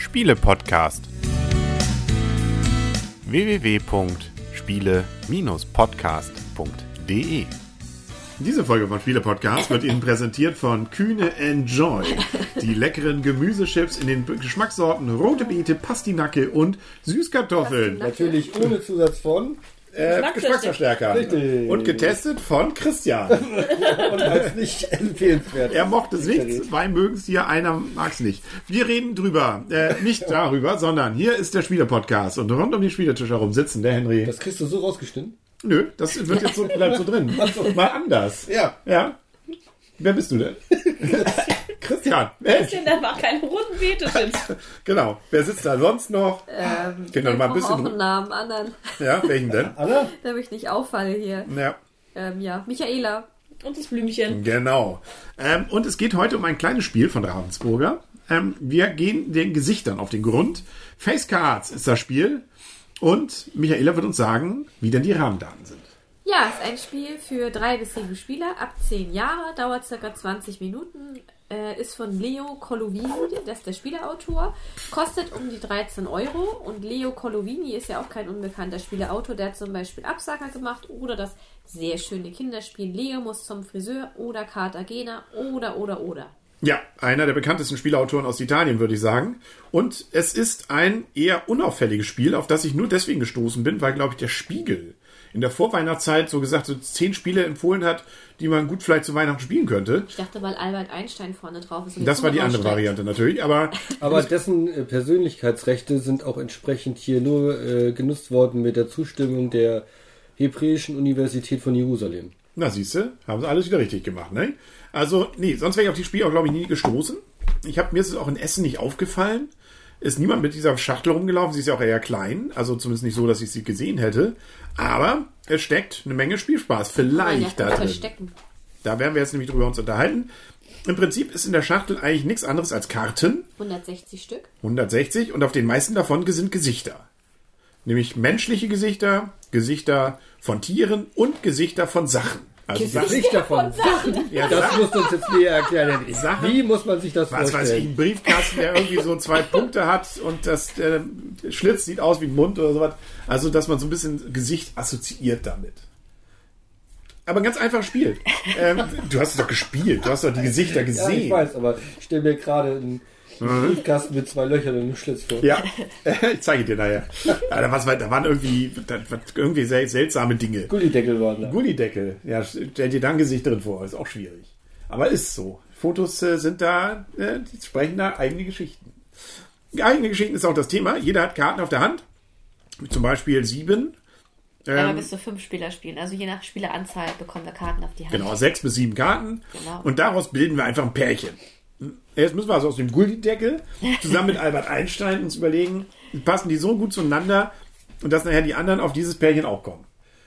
Spiele-Podcast. www.spiele-podcast.de diese Folge von Spiele Podcast wird Ihnen präsentiert von Kühne Enjoy. Die leckeren Gemüsechips in den Geschmackssorten rote Beete, Pastinacke und Süßkartoffeln. Natürlich ohne Zusatz von äh, Geschmacksverstärker. Richtig. Und getestet von Christian. und als nicht empfehlenswert. Er mochte es nicht, zwei mögen es hier, einer mag es nicht. Wir reden drüber, äh, nicht darüber, sondern hier ist der Spieler-Podcast und rund um den Spieletisch herum sitzen der Henry. Das kriegst du so rausgeschnitten? Nö, das wird jetzt so, bleibt so drin. Mal anders. Ja. Ja. Wer bist du denn? Christian. Christian, da war keine runden Beete-Chips. Genau. Wer sitzt da sonst noch? Ähm, Genau, ich mal ein bisschen- auch einen Namen, anderen, Ja, welchen denn? Anna? damit ich nicht auffalle hier. Ja, Ähm, ja, Michaela. Und das Blümchen. genau. Ähm, und es geht heute um ein kleines Spiel von Ravensburger. Ähm, wir gehen den Gesichtern auf den Grund. Face Cards ist das Spiel. Und Michaela wird uns sagen, wie denn die Rahmendaten sind. Ja, ist ein Spiel für drei bis sieben Spieler ab zehn Jahre, dauert circa 20 Minuten, äh, ist von Leo Colovini, das ist der Spieleautor, kostet um die 13 Euro und Leo Colovini ist ja auch kein unbekannter Spieleautor, der hat zum Beispiel Absager gemacht oder das sehr schöne Kinderspiel Leo muss zum Friseur oder Cartagena oder oder oder. Ja, einer der bekanntesten Spielautoren aus Italien, würde ich sagen. Und es ist ein eher unauffälliges Spiel, auf das ich nur deswegen gestoßen bin, weil, glaube ich, der Spiegel in der Vorweihnachtszeit so gesagt so zehn Spiele empfohlen hat, die man gut vielleicht zu Weihnachten spielen könnte. Ich dachte, weil Albert Einstein vorne drauf ist. und Das war die andere rausstreckt. Variante natürlich, aber Aber dessen äh, Persönlichkeitsrechte sind auch entsprechend hier nur äh, genutzt worden mit der Zustimmung der Hebräischen Universität von Jerusalem. na siehste, haben sie alles wieder richtig gemacht, ne? Also, nee, sonst wäre ich auf die Spiel auch, glaube ich, nie gestoßen. Ich habe mir ist es auch in Essen nicht aufgefallen. Ist niemand mit dieser Schachtel rumgelaufen. Sie ist ja auch eher klein, also zumindest nicht so, dass ich sie gesehen hätte. Aber es steckt eine Menge Spielspaß vielleicht da drin. Da werden wir jetzt nämlich drüber uns unterhalten. Im Prinzip ist in der Schachtel eigentlich nichts anderes als Karten, 160 Stück. 160, und auf den meisten davon sind Gesichter. Nämlich menschliche Gesichter, Gesichter von Tieren und Gesichter von Sachen. Also Gesichter von Ja, Das Sachen. musst du uns jetzt näher erklären. Sachen? Wie muss man sich das was weiß ich, vorstellen? ein Briefkasten, der irgendwie so zwei Punkte hat und das äh, Schlitz sieht aus wie ein Mund oder sowas. Also, dass man so ein bisschen Gesicht assoziiert damit. Aber ein ganz einfaches Spiel. Ähm, du hast es doch gespielt, du hast doch die Gesichter Ja, gesehen. ich weiß, aber ich stelle mir gerade einen Briefkasten mit zwei Löchern und einem Schlitz vor. Ja, ich zeige dir nachher. Ja, da, war's, da waren irgendwie, da, irgendwie sel seltsame Dinge. Gullideckel waren da. Gullideckel, ja, stell dir da ein Gesicht drin vor, ist auch schwierig. Aber ist so. Fotos äh, sind da, äh, die sprechen da eigene Geschichten. Eigene Geschichten ist auch das Thema. Jeder hat Karten auf der Hand. Zum Beispiel sieben. Aber Ähm, bis zu fünf Spieler spielen. Also je nach Spieleranzahl bekommen wir Karten auf die Hand. Genau, sechs bis sieben Karten. Genau. Und daraus bilden wir einfach ein Pärchen. Jetzt müssen wir also aus dem Gullideckel zusammen mit Albert Einstein uns überlegen, passen die so gut zueinander und dass nachher die anderen auf dieses Pärchen auch kommen.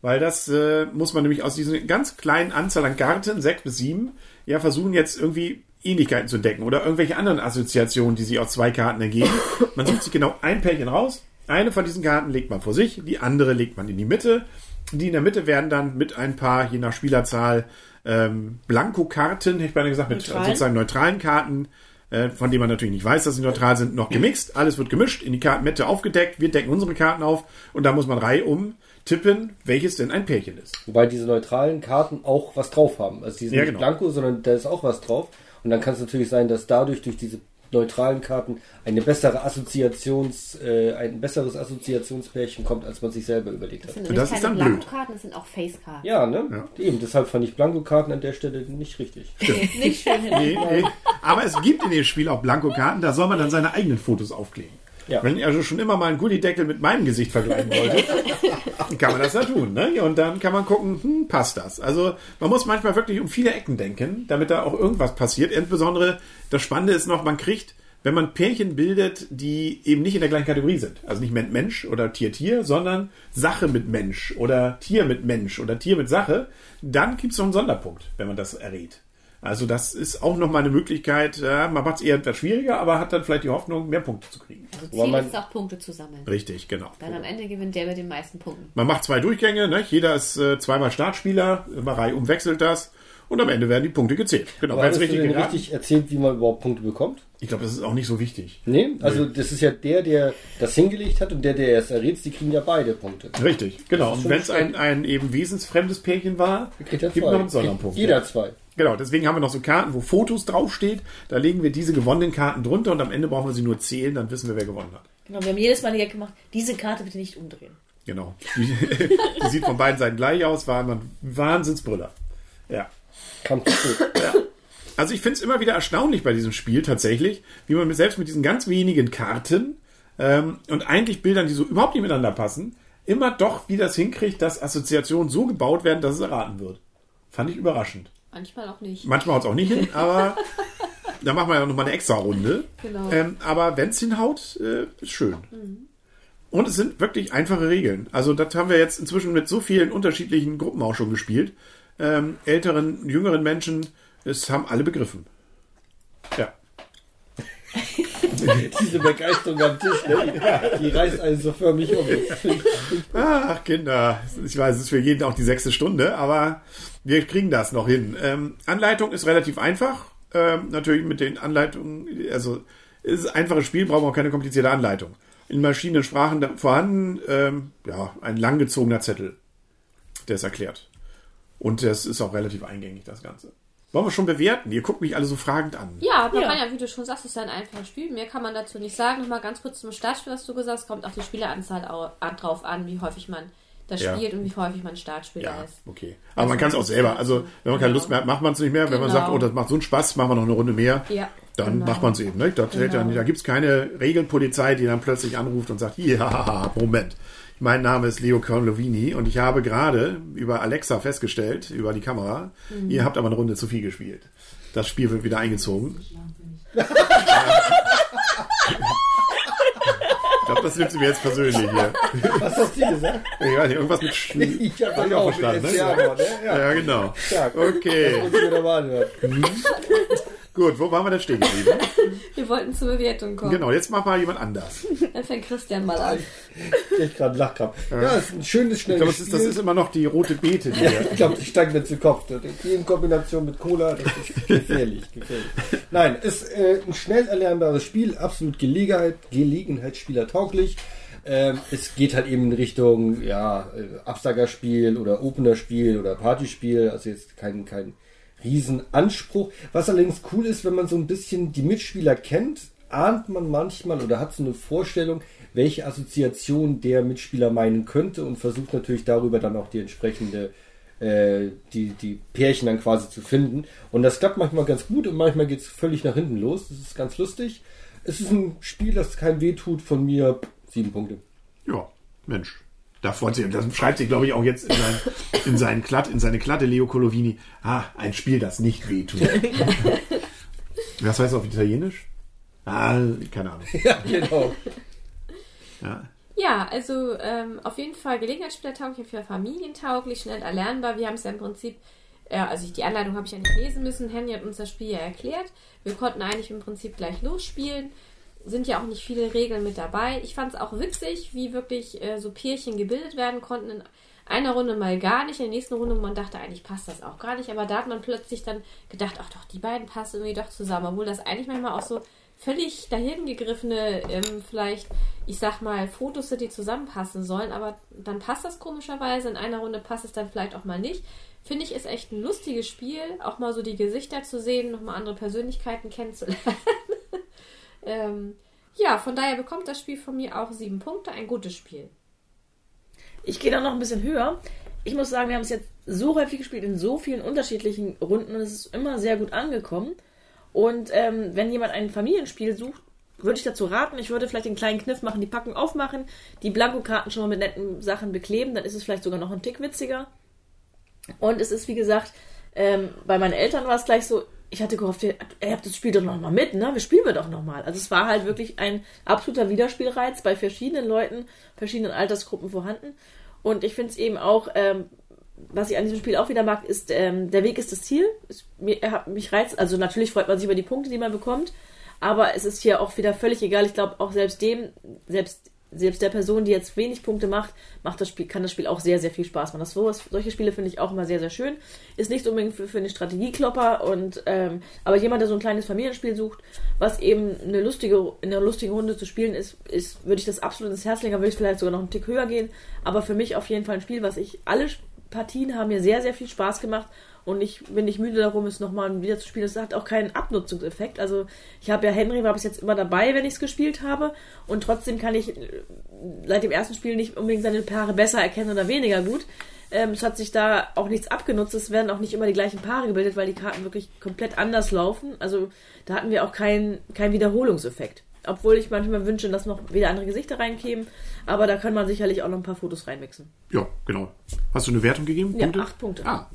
Weil das äh, muss man nämlich aus dieser ganz kleinen Anzahl an Karten, sechs bis sieben, ja versuchen jetzt irgendwie Ähnlichkeiten zu entdecken oder irgendwelche anderen Assoziationen, die sich aus zwei Karten ergeben. Man sucht sich genau ein Pärchen raus. Eine von diesen Karten legt man vor sich, die andere legt man in die Mitte. Die in der Mitte werden dann mit ein paar, je nach Spielerzahl, ähm, Blankokarten, hätte ich beinahe gesagt, mit Neutralen. sozusagen neutralen Karten, äh, von denen man natürlich nicht weiß, dass sie neutral sind, noch gemixt. Alles wird gemischt, in die Kartenmitte aufgedeckt. Wir decken unsere Karten auf und da muss man reihum tippen, welches denn ein Pärchen ist. Wobei diese neutralen Karten auch was drauf haben. Also die sind Ja, nicht genau. blanko, sondern da ist auch was drauf. Und dann kann es natürlich sein, dass dadurch durch diese neutralen Karten eine bessere Assoziations, äh, ein besseres Assoziationspärchen kommt, als man sich selber überlegt hat. Das sind Und das nämlich ist dann keine blöd. Blankokarten, das sind auch Face-Karten. Ja, ne? Eben, deshalb fand ich Blankokarten an der Stelle nicht richtig. Nicht schön hin. Nee, nee. Aber es gibt in dem Spiel auch Blankokarten, da soll man dann seine eigenen Fotos aufkleben. Ja. Wenn ihr also schon immer mal einen Gullideckel mit meinem Gesicht vergleichen wolltet, dann kann man das ja tun. Ne? Und dann kann man gucken, hm, passt das? Also man muss manchmal wirklich um viele Ecken denken, damit da auch irgendwas passiert. Insbesondere das Spannende ist noch, man kriegt, wenn man Pärchen bildet, die eben nicht in der gleichen Kategorie sind. Also nicht Mensch oder Tier-Tier, sondern Sache mit Mensch oder Tier mit Mensch oder Tier mit Sache, dann gibt es noch einen Sonderpunkt, wenn man das errät. Also das ist auch nochmal eine Möglichkeit, ja, man macht es eher etwas schwieriger, aber hat dann vielleicht die Hoffnung, mehr Punkte zu kriegen. Also Ziel man- ist auch Punkte zu sammeln. Richtig, genau. Dann am Ende gewinnt der mit den meisten Punkten. Man macht zwei Durchgänge, ne? jeder ist äh, zweimal Startspieler, immer reihum wechselt das. und am Ende werden die Punkte gezählt. Genau, Aber wenn es hast du richtig denn geraten. richtig erzählt, wie man überhaupt Punkte bekommt? Ich glaube, das ist auch nicht so wichtig. Nee, also das ist ja der, der das hingelegt hat und der, der es errät, die kriegen ja beide Punkte. Richtig, genau. Und wenn es ein, ein eben wesensfremdes Pärchen war, kriegt ja gibt zwei. noch einen Sonderpunkt. Jeder zwei. Genau, deswegen haben wir noch so Karten, wo Fotos draufsteht. Da legen wir diese gewonnenen Karten drunter und am Ende brauchen wir sie nur zählen, dann wissen wir, wer gewonnen hat. Genau, wir haben jedes Mal die gemacht, diese Karte bitte nicht umdrehen. Genau. Die, die sieht von beiden Seiten gleich aus, war ein Wahnsinnsbrüller. Ja. Kam zurück. Also ich finde es immer wieder erstaunlich bei diesem Spiel tatsächlich, wie man mit, selbst mit diesen ganz wenigen Karten ähm, und eigentlich Bildern, die so überhaupt nicht miteinander passen, immer doch wie das hinkriegt, dass Assoziationen so gebaut werden, dass es erraten wird. Fand ich überraschend. Manchmal auch nicht. Manchmal haut es auch nicht hin, aber da machen wir ja nochmal eine extra Runde. Genau. Ähm, aber wenn es hinhaut, äh, ist schön. Und es sind wirklich einfache Regeln. Also das haben wir jetzt inzwischen mit so vielen unterschiedlichen Gruppen auch schon gespielt. Ähm, älteren, jüngeren Menschen, es haben alle begriffen. Ja. Diese Begeisterung am Tisch, ne? die reißt einen so förmlich um. Ach, Kinder. Ich weiß, es ist für jeden auch die sechste Stunde, aber wir kriegen das noch hin. Ähm, Anleitung ist relativ einfach. Ähm, natürlich mit den Anleitungen, also es ist ein einfaches Spiel, brauchen wir auch keine komplizierte Anleitung. In verschiedenen Sprachen vorhanden, ähm, ja, ein langgezogener Zettel, der es erklärt. Und das ist auch relativ eingängig, das Ganze. Wollen wir schon bewerten? Ihr guckt mich alle so fragend an. Ja, aber Ja. ja. wie du schon sagst, ist ein einfaches Spiel. Mehr kann man dazu nicht sagen. Nochmal ganz kurz zum Startspiel, was du gesagt hast. Kommt auch die Spieleranzahl au- an- drauf an, wie häufig man das Ja. spielt und wie häufig man Startspieler Ja, ist. okay. Aber man kann es auch selber. Also, wenn man keine Genau. Lust mehr hat, macht man es nicht mehr. Wenn man Genau. sagt, oh, das macht so einen Spaß, machen wir noch eine Runde mehr. Ja, Dann genau. macht man es eben. Ne? Das hält ja, Genau. da gibt es keine Regelpolizei, die dann plötzlich anruft und sagt, ja, Moment. Mein Name ist Leo Corlovini und ich habe gerade über Alexa festgestellt, über die Kamera, Mhm. ihr habt aber eine Runde zu viel gespielt. Das Spiel wird wieder eingezogen. ich glaube, das nimmt sie mir jetzt persönlich hier. Was hast du gesagt? Ich weiß nicht, irgendwas mit Sch Ich hab ich auch verstanden, ne? Ja, ja. Ja, genau. Stark. Okay, Das ich mir mal. Gut. Wo waren wir denn stehen geblieben? Wir wollten zur Bewertung kommen. Genau, jetzt macht mal jemand anders. Dann fängt Christian mal an. Ich gerade Lachkrampf. Ja, ist ein schönes, Ich schnelles glaube, das ist, das ist immer noch die rote Beete, die Ja, wir ich glaube, die steigen mir zu Kopf. Die in Kombination mit Cola, das ist gefährlich, gefährlich. Nein, ist äh, ein schnell erlernbares Spiel, absolut Gelegenheit, Gelegenheitsspieler tauglich. Ähm, es geht halt eben in Richtung ja, äh, Absagerspiel oder Opener-Spiel oder Partyspiel, also jetzt kein, kein Riesenanspruch. Was allerdings cool ist, wenn man so ein bisschen die Mitspieler kennt, ahnt man manchmal oder hat so eine Vorstellung, welche Assoziation der Mitspieler meinen könnte und versucht natürlich darüber dann auch die entsprechende äh, die, die Pärchen dann quasi zu finden. Und das klappt manchmal ganz gut und manchmal geht es völlig nach hinten los. Das ist ganz lustig. Es ist ein Spiel, das kein weh tut. Von mir sieben Punkte. Ja, Mensch. Da freut sich, das schreibt sich, glaube ich, auch jetzt in, sein, in, seinen Klatt, in seine Klatte Leo Colovini. Ah, ein Spiel, das nicht wehtut. Was heißt das auf Italienisch? Ah, keine Ahnung. Ja, genau. Ja. Ja, also ähm, auf jeden Fall Gelegenheitsspielertauglich, für familientauglich, schnell erlernbar. Wir haben es ja im Prinzip, äh, also ich, die Anleitung habe ich ja nicht lesen müssen. Henny hat uns das Spiel ja erklärt. Wir konnten eigentlich im Prinzip gleich losspielen. Sind ja auch nicht viele Regeln mit dabei. Ich fand es auch witzig, wie wirklich äh, so Pärchen gebildet werden konnten. In einer Runde mal gar nicht, in der nächsten Runde, man dachte eigentlich passt das auch gar nicht, aber da hat man plötzlich dann gedacht, ach doch, die beiden passen irgendwie doch zusammen, obwohl das eigentlich manchmal auch so völlig dahin gegriffene, ähm, vielleicht, ich sag mal, Fotos sind, die zusammenpassen sollen, aber dann passt das komischerweise, in einer Runde passt es dann vielleicht auch mal nicht. Finde ich, ist echt ein lustiges Spiel, auch mal so die Gesichter zu sehen, nochmal andere Persönlichkeiten kennenzulernen. Ähm, ja, von daher bekommt das Spiel von mir auch sieben Punkte, ein gutes Spiel. Ich gehe da noch ein bisschen höher. Ich muss sagen, wir haben es jetzt so häufig gespielt in so vielen unterschiedlichen Runden und es ist immer sehr gut angekommen. Und ähm, wenn jemand ein Familienspiel sucht, würde ich dazu raten, ich würde vielleicht den kleinen Kniff machen, die Packung aufmachen, die Blankokarten schon mal mit netten Sachen bekleben, dann ist es vielleicht sogar noch ein Tick witziger. Und es ist, wie gesagt, ähm, bei meinen Eltern war es gleich so, ich hatte gehofft, ihr, habt das Spiel doch noch mal mit, ne? Wir spielen wir doch noch mal. Also es war halt wirklich ein absoluter Wiederspielreiz bei verschiedenen Leuten, verschiedenen Altersgruppen vorhanden. Und ich finde es eben auch, ähm, was ich an diesem Spiel auch wieder mag, ist, ähm, der Weg ist das Ziel. Es, mir, mich reizt, also natürlich freut man sich über die Punkte, die man bekommt, aber es ist hier auch wieder völlig egal. Ich glaube, auch selbst dem, selbst selbst der Person, die jetzt wenig Punkte macht, macht das Spiel, kann das Spiel auch sehr, sehr viel Spaß machen. Das, solche Spiele finde ich auch immer sehr, sehr schön. Ist nicht unbedingt für, für einen Strategieklopper und ähm, aber jemand, der so ein kleines Familienspiel sucht, was eben eine lustige, in einer lustigen Runde zu spielen ist, ist, würde ich das absolut ins Herz legen, würde ich vielleicht sogar noch einen Tick höher gehen. Aber für mich auf jeden Fall ein Spiel, was ich alle Partien haben mir sehr, sehr viel Spaß gemacht und ich bin nicht müde darum, es nochmal wieder zu spielen. Es hat auch keinen Abnutzungseffekt. Also ich habe ja Henry war bis jetzt immer dabei, wenn ich es gespielt habe und trotzdem kann ich äh, seit dem ersten Spiel nicht unbedingt seine Paare besser erkennen oder weniger gut. Ähm, es hat sich da auch nichts abgenutzt. Es werden auch nicht immer die gleichen Paare gebildet, weil die Karten wirklich komplett anders laufen. Also da hatten wir auch keinen keinen Wiederholungseffekt. Obwohl ich manchmal wünsche, dass noch wieder andere Gesichter reinkämen. Aber da kann man sicherlich auch noch ein paar Fotos reinmixen. Ja, genau. Hast du eine Wertung gegeben? Ja, acht Punkte. Ah,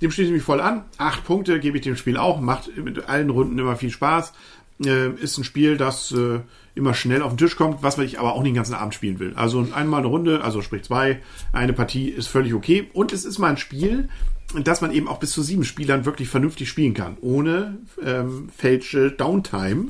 dem schließe ich mich voll an. Acht Punkte gebe ich dem Spiel auch. Macht mit allen Runden immer viel Spaß. Äh, ist ein Spiel, das äh, immer schnell auf den Tisch kommt, was ich aber auch nicht den ganzen Abend spielen will. Also einmal eine Runde, also sprich zwei, eine Partie ist völlig okay. Und es ist mal ein Spiel, das man eben auch bis zu sieben Spielern wirklich vernünftig spielen kann, ohne ähm, falsche Downtime,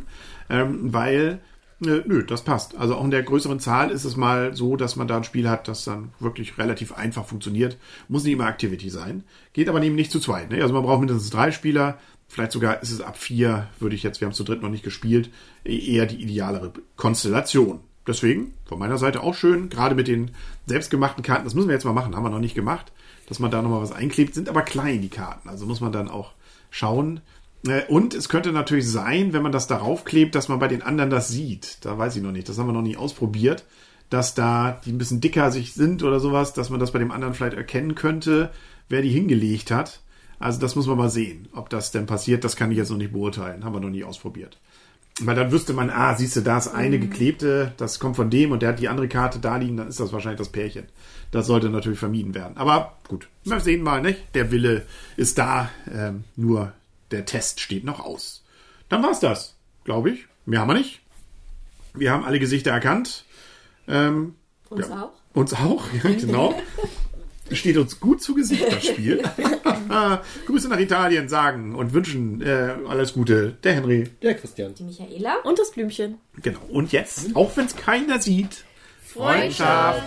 ähm, weil äh, nö, das passt. Also auch in der größeren Zahl ist es mal so, dass man da ein Spiel hat, das dann wirklich relativ einfach funktioniert. Muss nicht immer Activity sein. Geht aber eben nicht zu zweit. Ne? Also man braucht mindestens drei Spieler. Vielleicht sogar ist es ab vier, würde ich jetzt, wir haben es zu dritt noch nicht gespielt, eher die idealere Konstellation. Deswegen von meiner Seite auch schön, gerade mit den selbstgemachten Karten. Das müssen wir jetzt mal machen, haben wir noch nicht gemacht, dass man da nochmal was einklebt. Sind aber klein, die Karten. Also muss man dann auch schauen. Äh, Und es könnte natürlich sein, wenn man das darauf klebt, dass man bei den anderen das sieht. Da weiß ich noch nicht. Das haben wir noch nie ausprobiert. Dass da die ein bisschen dicker sich sind oder sowas, dass man das bei dem anderen vielleicht erkennen könnte, wer die hingelegt hat. Also das muss man mal sehen. Ob das denn passiert, das kann ich jetzt noch nicht beurteilen. Haben wir noch nie ausprobiert. Weil dann wüsste man, ah, siehst du, da ist eine geklebte, das kommt von dem und der hat die andere Karte da liegen, dann ist das wahrscheinlich das Pärchen. Das sollte natürlich vermieden werden. Aber gut, wir sehen mal, nicht? Der Wille ist da, ähm, nur der Test steht noch aus. Dann war's das, glaube ich. Mehr haben wir nicht. Wir haben alle Gesichter erkannt. Ähm, Uns Ja. auch. uns auch, ja, genau. Steht uns gut zu Gesicht, das Spiel. Grüße nach Italien sagen und wünschen äh, alles Gute. Der Henry. Der Christian. Die Michaela. Und das Blümchen. Genau. Und jetzt, auch wenn es keiner sieht, Freundschaft.